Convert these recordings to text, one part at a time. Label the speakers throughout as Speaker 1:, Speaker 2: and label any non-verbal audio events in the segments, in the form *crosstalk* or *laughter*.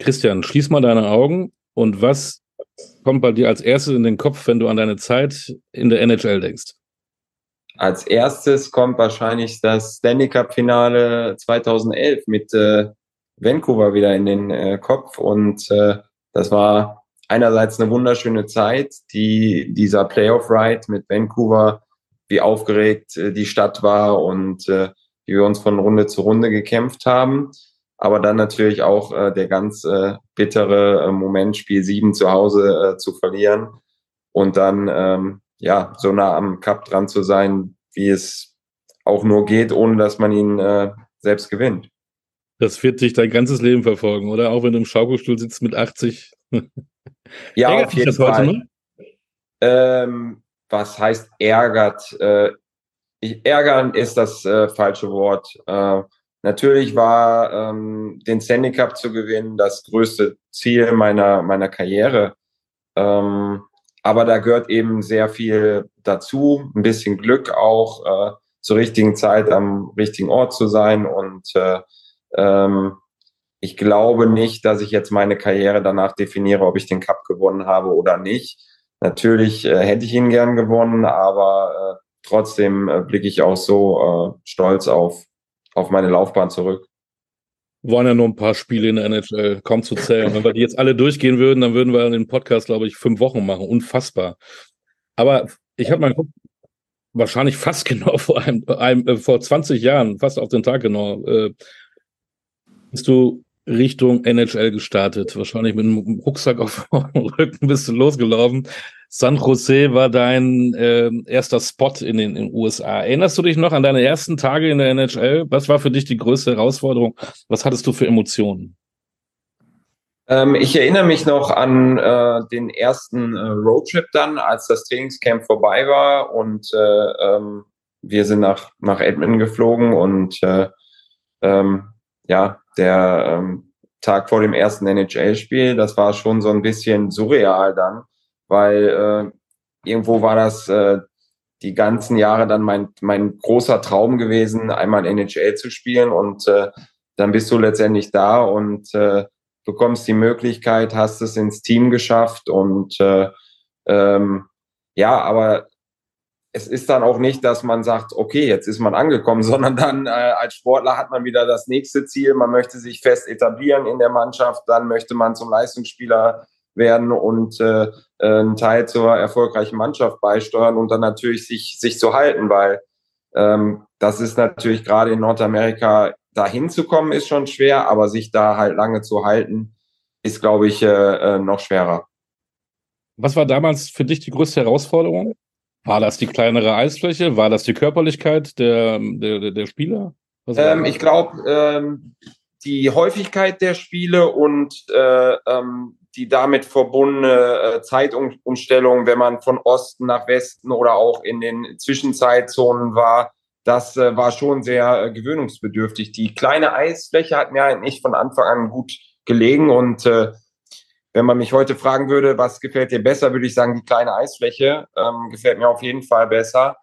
Speaker 1: Christian, schließ mal deine Augen und was kommt bei dir als erstes in den Kopf, wenn du an deine Zeit in der NHL denkst?
Speaker 2: Als erstes kommt wahrscheinlich das Stanley Cup Finale 2011 mit äh, Vancouver wieder in den äh, Kopf und äh, das war einerseits eine wunderschöne Zeit, die dieser Playoff Ride mit Vancouver, wie aufgeregt äh, die Stadt war und äh, wie wir uns von Runde zu Runde gekämpft haben. Aber dann natürlich auch äh, der ganz äh, bittere äh, Moment, Spiel 7 zu Hause äh, zu verlieren und dann ähm, ja so nah am Cup dran zu sein, wie es auch nur geht, ohne dass man ihn äh, selbst gewinnt.
Speaker 1: Das wird dich dein ganzes Leben verfolgen, oder? Auch wenn du im Schaukelstuhl sitzt mit 80. *laughs*
Speaker 2: ja, Ärgert auf jeden Fall. Ähm, was heißt ärgert? Äh, ich, ärgern ist das äh, falsche Wort. Äh, natürlich war ähm, den Sandy Cup zu gewinnen das größte Ziel meiner, meiner Karriere. Ähm, aber da gehört eben sehr viel dazu, ein bisschen Glück auch, äh, zur richtigen Zeit am richtigen Ort zu sein. Und äh, ähm, ich glaube nicht, dass ich jetzt meine Karriere danach definiere, ob ich den Cup gewonnen habe oder nicht. Natürlich äh, hätte ich ihn gern gewonnen, aber äh, trotzdem äh, blicke ich auch so äh, stolz auf, auf meine Laufbahn zurück.
Speaker 1: Waren ja nur ein paar Spiele in der NHL, kaum zu zählen. Wenn wir die jetzt alle durchgehen würden, dann würden wir den Podcast, glaube ich, fünf Wochen machen. Unfassbar. Aber ich habe mal geguckt, wahrscheinlich fast *laughs* genau vor einem, einem äh, vor 20 Jahren, fast auf den Tag genau, äh, bist du Richtung NHL gestartet. Wahrscheinlich mit einem Rucksack auf *laughs* dem Rücken bist du losgelaufen. San Jose war dein äh, erster Spot in den, in USA. Erinnerst du dich noch an deine ersten Tage in der NHL? Was war für dich die größte Herausforderung? Was hattest du für Emotionen?
Speaker 2: Ähm, ich erinnere mich noch an äh, den ersten äh, Roadtrip dann, als das Trainingscamp vorbei war und äh, ähm, wir sind nach, nach Edmonton geflogen und äh, ähm, ja, der ähm, Tag vor dem ersten NHL-Spiel, das war schon so ein bisschen surreal dann, weil äh, irgendwo war das äh, die ganzen Jahre dann mein, mein großer Traum gewesen, einmal NHL zu spielen und äh, dann bist du letztendlich da und äh, bekommst die Möglichkeit, hast es ins Team geschafft und äh, ähm, ja, aber es ist dann auch nicht, dass man sagt, okay, jetzt ist man angekommen, *laughs* sondern dann äh, als Sportler hat man wieder das nächste Ziel. Man möchte sich fest etablieren in der Mannschaft, dann möchte man zum Leistungsspieler werden und äh, äh, einen Teil zur erfolgreichen Mannschaft beisteuern und dann natürlich sich, sich zu halten, weil ähm, das ist natürlich gerade in Nordamerika dahin zu kommen, ist schon schwer, aber sich da halt lange zu halten, ist, glaube ich, äh, äh noch schwerer.
Speaker 1: Was war damals für dich die größte Herausforderung? War das die kleinere Eisfläche? War das die Körperlichkeit der, der, der Spieler?
Speaker 2: Ähm, ich glaube, ähm, die Häufigkeit der Spiele und äh, ähm, die damit verbundene äh, Zeitumstellung, wenn man von Osten nach Westen oder auch in den Zwischenzeitzonen war, das äh, war schon sehr äh, gewöhnungsbedürftig. Die kleine Eisfläche hat mir eigentlich von Anfang an gut gelegen und wenn man mich heute fragen würde, was gefällt dir besser, würde ich sagen, die kleine Eisfläche ähm, gefällt mir auf jeden Fall besser.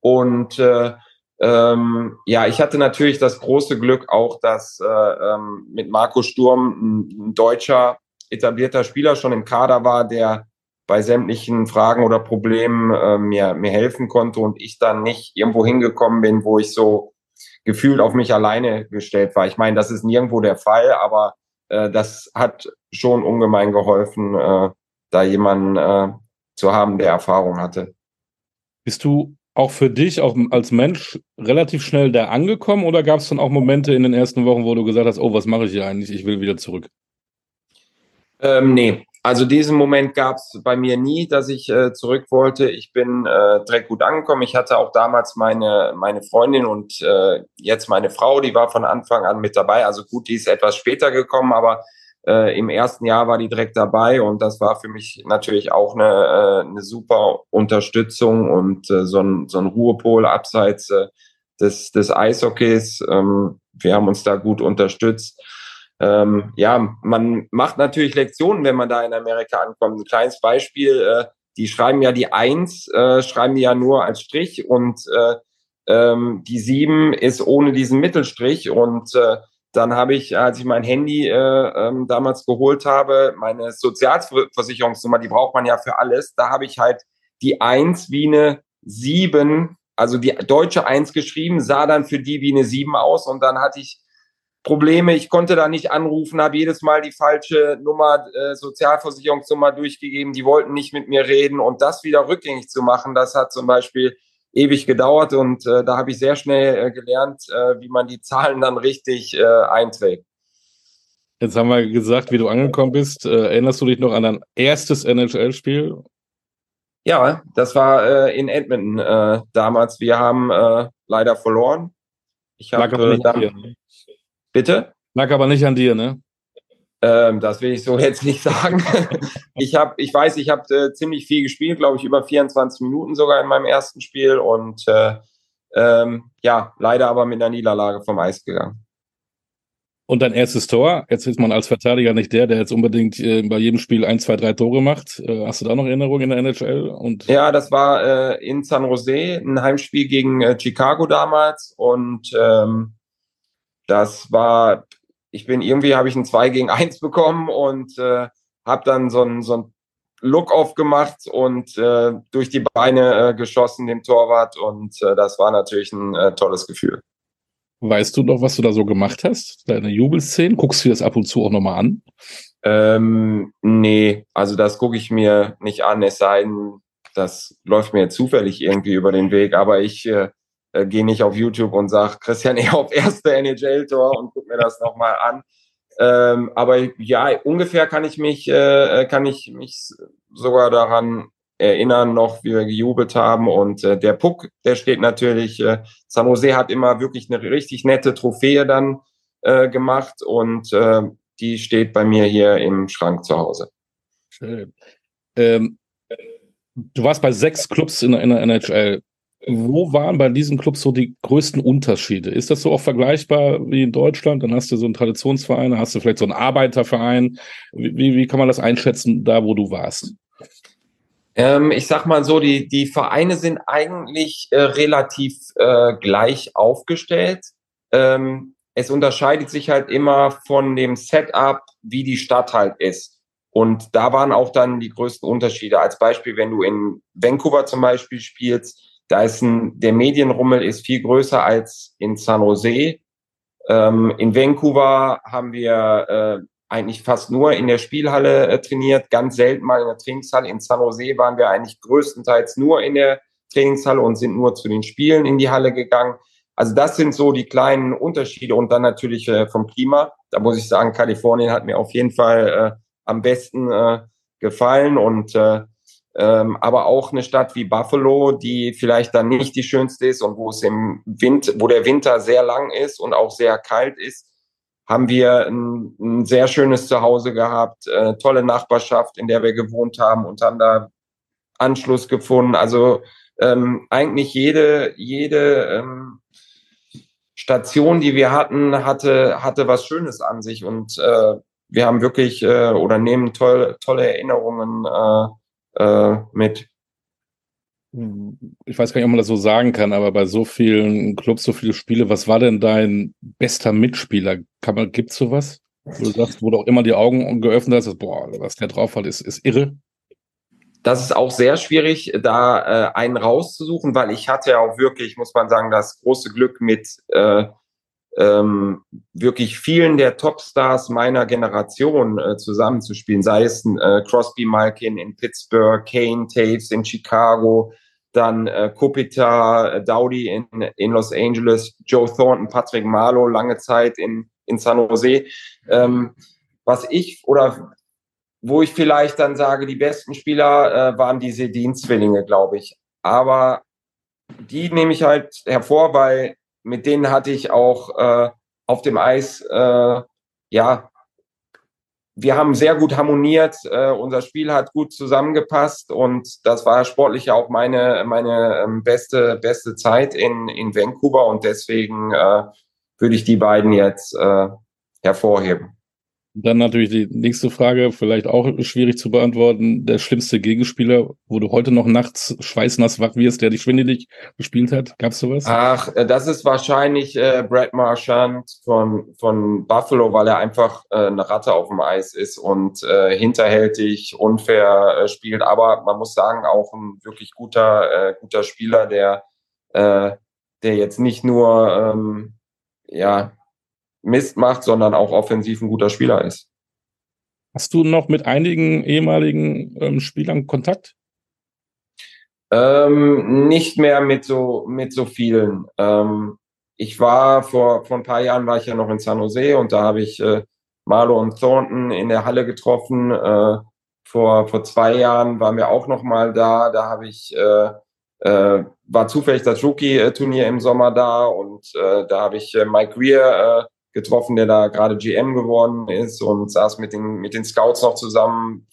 Speaker 2: Und äh, ähm, ja, ich hatte natürlich das große Glück auch, dass äh, ähm, mit Marco Sturm ein, ein deutscher etablierter Spieler schon im Kader war, der bei sämtlichen Fragen oder Problemen äh, mir, mir helfen konnte und ich dann nicht irgendwo hingekommen bin, wo ich so gefühlt auf mich alleine gestellt war. Ich meine, das ist nirgendwo der Fall, aber äh, das hat schon ungemein geholfen, äh, da jemanden äh, zu haben, der Erfahrung hatte.
Speaker 1: Bist du auch für dich, auch als Mensch, relativ schnell da angekommen oder gab es dann auch Momente in den ersten Wochen, wo du gesagt hast, oh, was mache ich hier eigentlich? Ich will wieder zurück?
Speaker 2: Ähm, nee, also diesen Moment gab es bei mir nie, dass ich äh, zurück wollte. Ich bin äh, direkt gut angekommen. Ich hatte auch damals meine, meine Freundin und äh, jetzt meine Frau, die war von Anfang an mit dabei. Also gut, die ist etwas später gekommen, aber äh, im ersten Jahr war die direkt dabei und das war für mich natürlich auch eine, äh, eine super Unterstützung und äh, so, ein, so ein Ruhepol abseits äh, des, des Eishockeys. Ähm, wir haben uns da gut unterstützt ähm, ja, man macht natürlich Lektionen, wenn man da in Amerika ankommt. Ein kleines Beispiel, äh, die schreiben ja die Eins, äh, schreiben die ja nur als Strich und äh, ähm, die Sieben ist ohne diesen Mittelstrich und äh, dann habe ich, als ich mein Handy äh, ähm, damals geholt habe, meine Sozialversicherungsnummer, die braucht man ja für alles, da habe ich halt die Eins wie eine Sieben, also die deutsche Eins geschrieben, sah dann für die wie eine Sieben aus und dann hatte ich Probleme, ich konnte da nicht anrufen, habe jedes Mal die falsche Nummer, äh, Sozialversicherungsnummer durchgegeben, die wollten nicht mit mir reden und das wieder rückgängig zu machen, das hat zum Beispiel ewig gedauert und äh, da habe ich sehr schnell äh, gelernt, äh, wie man die *laughs* Zahlen dann richtig äh, einträgt.
Speaker 1: Jetzt haben wir gesagt, wie du angekommen bist. Äh, erinnerst du dich noch an dein erstes NHL-Spiel?
Speaker 2: Ja, das war in Edmonton damals. Wir haben leider verloren.
Speaker 1: Ich habe
Speaker 2: bitte.
Speaker 1: Lag aber nicht an dir, ne?
Speaker 2: Ähm, das will ich so *laughs* jetzt nicht sagen. ich habe, ich weiß, ich habe äh, ziemlich viel gespielt, glaube ich, über 24 Minuten sogar in meinem ersten Spiel und äh, ähm, ja, leider aber mit einer Niederlage vom Eis gegangen.
Speaker 1: Und dein erstes Tor, jetzt ist man als Verteidiger nicht der, der jetzt unbedingt äh, bei jedem Spiel ein, zwei, drei Tore macht. Äh, hast du da noch Erinnerungen in der NHL? Und
Speaker 2: ja, das war äh, in San Jose, ein Heimspiel gegen äh, Chicago damals und ähm, das war ich bin irgendwie, habe ich ein 2 gegen 1 bekommen und äh, habe dann so ein, so ein Look-off gemacht und äh, durch die Beine äh, geschossen, dem Torwart. Und äh, das war natürlich ein äh, tolles Gefühl.
Speaker 1: Weißt du noch, was du da so gemacht hast? Deine Jubelszenen? Guckst du dir das ab und zu auch nochmal an?
Speaker 2: Ähm, nee, also das gucke ich mir nicht an, es sei denn, das läuft mir zufällig irgendwie über den Weg. Aber ich äh, äh, gehe nicht auf YouTube und sage Christian *laughs* Ehrhoff erste NHL-Tor und guck mir das nochmal an. Ähm, aber ja, ungefähr kann ich mich, äh, kann ich mich sogar daran erinnern noch, wie wir gejubelt haben. Und äh, der Puck, der steht natürlich, äh, San Jose hat immer wirklich eine richtig nette Trophäe dann äh, gemacht und äh, die steht bei mir hier im Schrank zu Hause.
Speaker 1: Schön. Ähm, du warst bei sechs Clubs in, in der NHL. Wo waren bei diesen Clubs so die größten Unterschiede? Ist das so auch vergleichbar wie in Deutschland? Dann hast du so einen Traditionsverein, dann hast du vielleicht so einen Arbeiterverein. Wie, wie kann man das einschätzen, da wo du warst?
Speaker 2: Ähm, ich sag mal so, die, die Vereine sind eigentlich äh, relativ äh, gleich aufgestellt. Ähm, es unterscheidet sich halt immer von dem Setup, wie die Stadt halt ist. Und da waren auch dann die größten Unterschiede. Als Beispiel, wenn du in Vancouver zum Beispiel spielst, da ist ein, der Medienrummel ist viel größer als in San Jose. Ähm, in Vancouver haben wir äh, eigentlich fast nur in der Spielhalle äh, trainiert, ganz selten mal in der Trainingshalle. In San Jose waren wir eigentlich größtenteils nur in der Trainingshalle und sind nur zu den Spielen in die Halle gegangen. Also das sind so die kleinen Unterschiede und dann natürlich äh, vom Klima. Da muss ich sagen, Kalifornien hat mir auf jeden Fall äh, am besten äh, gefallen und äh, ähm, aber auch eine Stadt wie Buffalo, die vielleicht dann nicht die schönste ist und wo es im Winter, wo der Winter sehr lang ist und auch sehr kalt ist, haben wir ein, ein sehr schönes Zuhause gehabt, äh, tolle Nachbarschaft, in der wir gewohnt haben und haben da Anschluss gefunden. Also ähm, eigentlich jede jede ähm, Station, die wir hatten, hatte hatte was Schönes an sich und äh, wir haben wirklich äh, oder nehmen tolle tolle Erinnerungen äh, äh, mit.
Speaker 1: Ich weiß gar nicht, ob man das so sagen kann, aber bei so vielen Clubs, so viele Spiele, was war denn dein bester Mitspieler? Man, gibt's sowas? Wo du sagst, wo du auch immer die Augen geöffnet hast, boah, was der drauf hat, ist, ist irre.
Speaker 2: Das ist auch sehr schwierig, da äh, einen rauszusuchen, weil ich hatte ja auch wirklich, muss man sagen, das große Glück mit äh, ähm, wirklich vielen der Topstars meiner Generation äh, zusammenzuspielen, sei es äh, Crosby Malkin in Pittsburgh, Kane Taves in Chicago, dann äh, Kopita, äh, Dowdy in, in Los Angeles, Joe Thornton, Patrick Marlowe lange Zeit in, in San Jose. Ähm, was ich oder wo ich vielleicht dann sage, die besten Spieler äh, waren diese Dienstzwillinge, glaube ich. Aber die nehme ich halt hervor, weil mit denen hatte ich auch äh, auf dem Eis, äh, ja, wir haben sehr gut harmoniert, äh, unser Spiel hat gut zusammengepasst und das war sportlich auch meine, meine ähm, beste, beste Zeit in, in Vancouver und deswegen äh, würde ich die beiden jetzt äh, hervorheben.
Speaker 1: Dann natürlich die nächste Frage, vielleicht auch schwierig zu beantworten. Der schlimmste Gegenspieler, wo du heute noch nachts schweißnass wach wirst, der dich schwindelig gespielt hat. Gab's sowas?
Speaker 2: Ach, äh, das ist wahrscheinlich äh, Brad Marchand von, von Buffalo, weil er einfach äh, eine Ratte auf dem Eis ist und äh, hinterhältig, unfair äh, spielt. Aber man muss sagen, auch ein wirklich guter, äh, guter Spieler, der, äh, der jetzt nicht nur ähm, ja, Mist macht, sondern auch offensiv ein guter Spieler ist.
Speaker 1: Hast du noch mit einigen ehemaligen ähm, Spielern Kontakt?
Speaker 2: Ähm, nicht mehr mit so, mit so vielen. Ähm, ich war vor, vor ein paar Jahren war ich ja noch in San Jose und da habe ich äh, Marlo und Thornton in der Halle getroffen. Äh, vor, vor zwei Jahren waren wir auch noch mal da. Da habe ich äh, äh, war zufällig das Rookie-Turnier im Sommer da und äh, da habe ich äh, Mike Greer äh, getroffen, der da gerade GM geworden ist und saß mit den, mit den Scouts noch zusammen,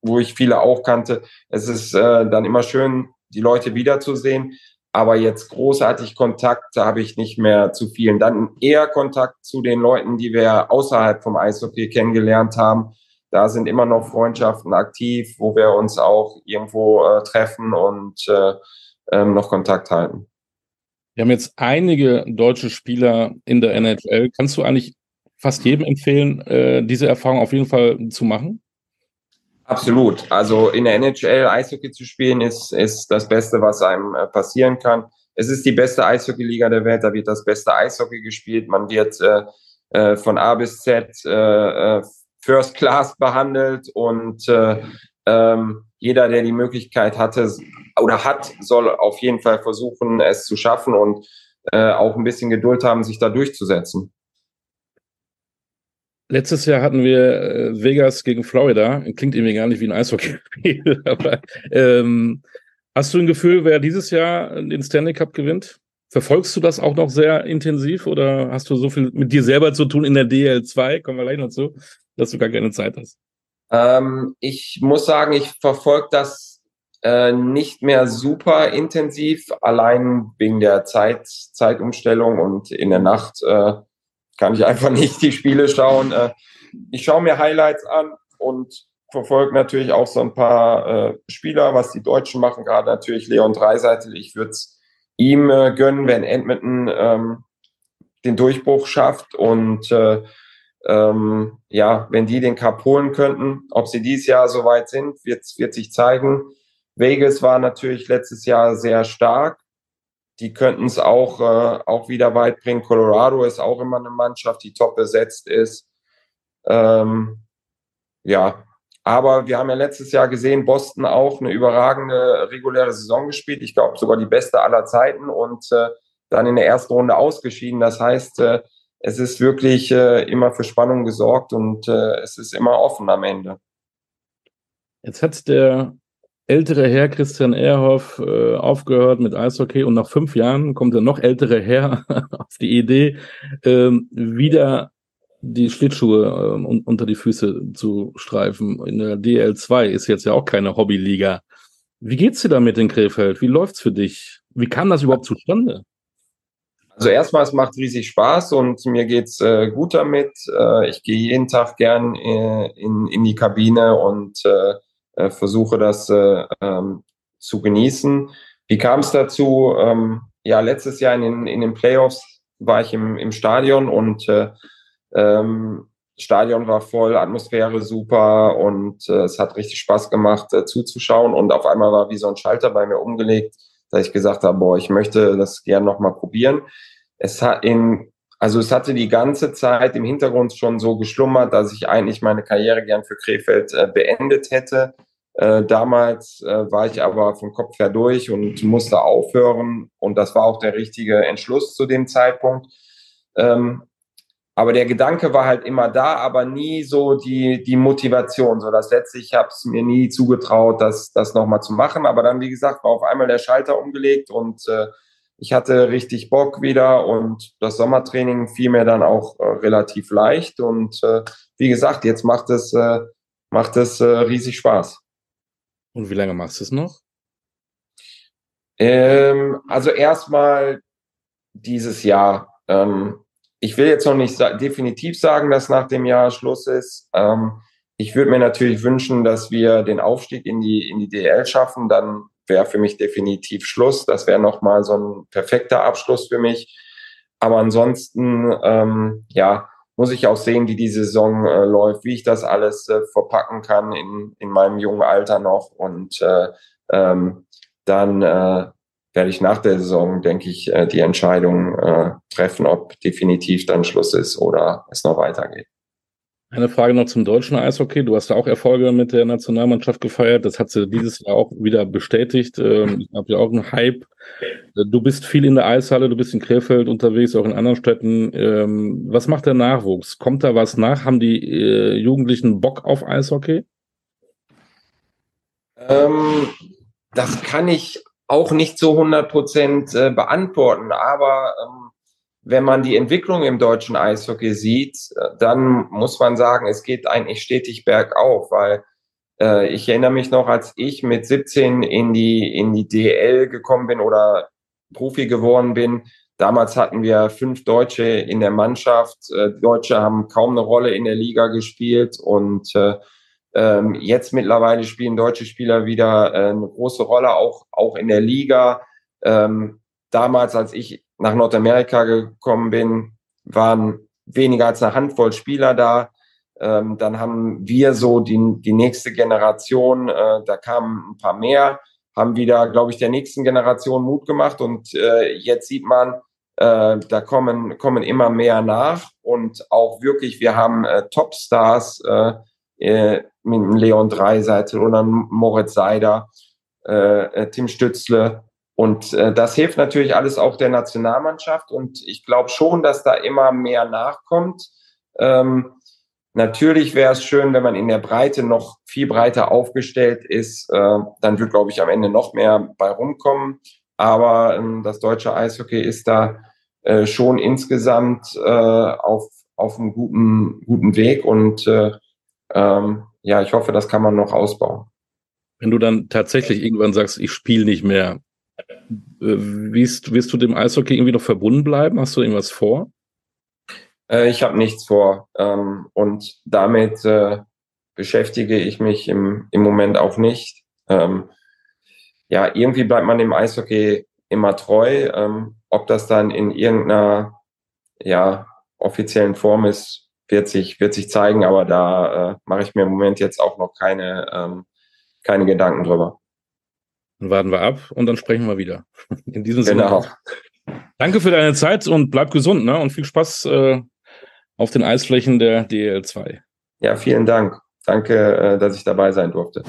Speaker 2: wo ich viele auch kannte. Es ist äh, dann immer schön, die Leute wiederzusehen. Aber jetzt großartig Kontakt habe ich nicht mehr zu vielen. Dann eher Kontakt zu den Leuten, die wir außerhalb vom Eishockey kennengelernt haben. Da sind immer noch Freundschaften aktiv, wo wir uns auch irgendwo äh, treffen und äh, ähm, noch Kontakt halten.
Speaker 1: Wir haben jetzt einige deutsche Spieler in der NHL. Kannst du eigentlich fast jedem empfehlen, äh, diese Erfahrung auf jeden Fall zu machen?
Speaker 2: Absolut. Also in der NHL Eishockey zu spielen ist, ist das Beste, was einem äh, passieren kann. Es ist die beste Eishockey-Liga der Welt. Da wird das beste Eishockey gespielt. Man wird äh, äh von A bis Z äh, äh, First Class behandelt und äh, ähm, jeder, der die Möglichkeit hatte oder hat, soll auf jeden Fall versuchen, es zu schaffen und äh, auch ein bisschen Geduld haben, sich da durchzusetzen.
Speaker 1: Letztes Jahr hatten wir äh, Vegas gegen Florida. Klingt irgendwie gar nicht wie ein Eishockeyspiel, *laughs* aber ähm, hast du ein Gefühl, wer dieses Jahr den Stanley Cup gewinnt? Verfolgst du das auch noch sehr intensiv oder hast du so viel mit dir selber zu tun in der DL2? Kommen wir gleich noch zu, dass du gar keine Zeit hast.
Speaker 2: Ähm, ich muss sagen, ich verfolge das äh, nicht mehr super intensiv, allein wegen der Zeit, Zeitumstellung und in der Nacht äh, kann ich *laughs* einfach nicht die Spiele schauen. Äh, ich schaue mir Highlights an und verfolge natürlich auch so ein paar äh, Spieler, was die Deutschen machen, gerade natürlich Leon Dreiseitel. Ich würde es ihm äh, gönnen, wenn Edmonton ähm, den Durchbruch schafft und äh, ähm, ja, wenn die den Cup holen könnten, ob sie dieses Jahr so weit sind, wird, wird sich zeigen. Vegas war natürlich letztes Jahr sehr stark. Die könnten es auch, äh, auch wieder weit bringen. Colorado ist auch immer eine Mannschaft, die top besetzt ist. Ähm, ja, aber wir haben ja letztes Jahr gesehen, Boston auch eine überragende reguläre Saison gespielt. Ich glaube sogar die beste aller Zeiten und äh, dann in der ersten Runde ausgeschieden. Das heißt, äh, es ist wirklich äh, immer für Spannung gesorgt und äh, es ist immer offen am Ende.
Speaker 1: Jetzt hat der ältere Herr Christian Ehrhoff äh, aufgehört mit Eishockey und nach fünf Jahren kommt der noch ältere Herr *laughs* auf die Idee, ähm, wieder die Schlittschuhe äh, unter die Füße zu streifen. In der DL2 ist jetzt ja auch keine Hobbyliga. Wie geht's dir damit in Krefeld? Wie läuft's für dich? Wie kam das überhaupt zustande?
Speaker 2: Also erstmal, es macht riesig Spaß und mir geht's äh, gut damit. Äh, ich gehe jeden Tag gern äh, in, in die Kabine und äh, äh, versuche das äh, ähm, zu genießen. Wie kam es dazu? Ähm, ja, letztes Jahr in den, in den Playoffs war ich im, im Stadion und äh, ähm, Stadion war voll, Atmosphäre super und es hat richtig Spaß gemacht zuzuschauen und auf einmal war wie so ein Schalter bei mir umgelegt dass ich gesagt habe, boah, ich möchte das gerne nochmal probieren. Es hat in, also es hatte die ganze Zeit im Hintergrund schon so geschlummert, dass ich eigentlich meine Karriere gern für Krefeld äh, beendet hätte. Äh, damals äh, war ich aber vom Kopf her durch und musste aufhören. Und das war auch der richtige Entschluss zu dem Zeitpunkt. Ähm, aber der Gedanke war halt immer da, aber nie so die, die Motivation. So dass letztlich, ich habe es mir nie zugetraut, das, das nochmal zu machen. Aber dann, wie gesagt, war auf einmal der Schalter umgelegt und äh, ich hatte richtig Bock wieder und das Sommertraining fiel mir dann auch äh, relativ leicht. Und äh, wie gesagt, jetzt macht es, äh, macht es äh, riesig Spaß.
Speaker 1: Und wie lange machst du es noch?
Speaker 2: Ähm, also erstmal dieses Jahr. Ähm, ich will jetzt noch nicht sa definitiv sagen, dass nach dem Jahr Schluss ist. Ähm, ich würde mir natürlich wünschen, dass wir den Aufstieg in die, in die DL schaffen. Dann wäre für mich definitiv Schluss. Das wäre nochmal so ein perfekter Abschluss für mich. Aber ansonsten, ähm, ja, muss ich auch sehen, wie die Saison äh, läuft, wie ich das alles äh, verpacken kann in, in meinem jungen Alter noch. Und äh, ähm, dann äh, werde ich nach der Saison, denke ich, äh, die Entscheidung äh, treffen, ob definitiv dann Schluss ist oder es noch weitergeht.
Speaker 1: Eine Frage noch zum deutschen Eishockey. Du hast ja auch Erfolge mit der Nationalmannschaft gefeiert. Das hat sie dieses Jahr auch wieder bestätigt. Ähm, ich habe ja auch einen Hype. Du bist viel in der Eishalle, du bist in Krefeld unterwegs, auch in anderen Städten. Ähm, was macht der Nachwuchs? Kommt da was nach? Haben die äh, Jugendlichen Bock auf Eishockey?
Speaker 2: Ähm, das kann ich auch nicht zu 100 Prozent äh, beantworten, aber ähm, wenn man die Entwicklung im deutschen Eishockey sieht, äh, dann muss man sagen, es geht eigentlich stetig bergauf, weil äh, ich erinnere mich noch, als ich mit 17 in die, in die DL gekommen bin oder Profi geworden bin, damals hatten wir fünf Deutsche in der Mannschaft. Äh, Deutsche haben kaum eine Rolle in der Liga gespielt und äh, ähm, jetzt mittlerweile spielen deutsche Spieler wieder äh, eine große Rolle, auch, auch in der Liga. Ähm, damals, als ich nach Nordamerika gekommen bin, waren weniger als eine Handvoll Spieler da. Ähm, dann haben wir so die, die nächste Generation, äh, da kamen ein paar mehr, haben wieder, glaube ich, der nächsten Generation Mut gemacht und äh, jetzt sieht man, äh, da kommen, kommen immer mehr nach und auch wirklich, wir haben äh, Topstars äh, mit Leon Dreiseitel oder Moritz Seider, äh, äh, Tim Stützle. Und äh, das hilft natürlich alles auch der Nationalmannschaft. Und ich glaube schon, dass da immer mehr nachkommt. Ähm, natürlich wäre es schön, wenn man in der Breite noch viel breiter aufgestellt ist. Äh, dann wird, glaube ich, am Ende noch mehr bei rumkommen. Aber ähm, das deutsche Eishockey ist da äh, schon insgesamt äh, auf, auf einem guten, guten Weg. Und äh, ähm, ja, ich hoffe, das kann man noch ausbauen.
Speaker 1: Wenn du dann tatsächlich irgendwann sagst, ich spiele nicht mehr, äh, wirst, wirst du dem Eishockey irgendwie noch verbunden bleiben? Hast du irgendwas vor?
Speaker 2: Äh, ich habe nichts vor. Ähm, und damit äh, beschäftige ich mich im, im Moment auch nicht. Ähm, ja, irgendwie bleibt man dem Eishockey immer treu. Ähm, ob das dann in irgendeiner ja, offiziellen Form ist, wird sich, wird sich zeigen, aber da äh, mache ich mir im Moment jetzt auch noch keine, ähm, keine Gedanken drüber.
Speaker 1: Dann warten wir ab und dann sprechen wir wieder. *laughs* In diesem Sinne. Genau. Danke für deine Zeit und bleib gesund, ne? Und viel Spaß äh, auf den Eisflächen der DL2.
Speaker 2: Ja, vielen Dank. Danke, äh, dass ich dabei sein durfte.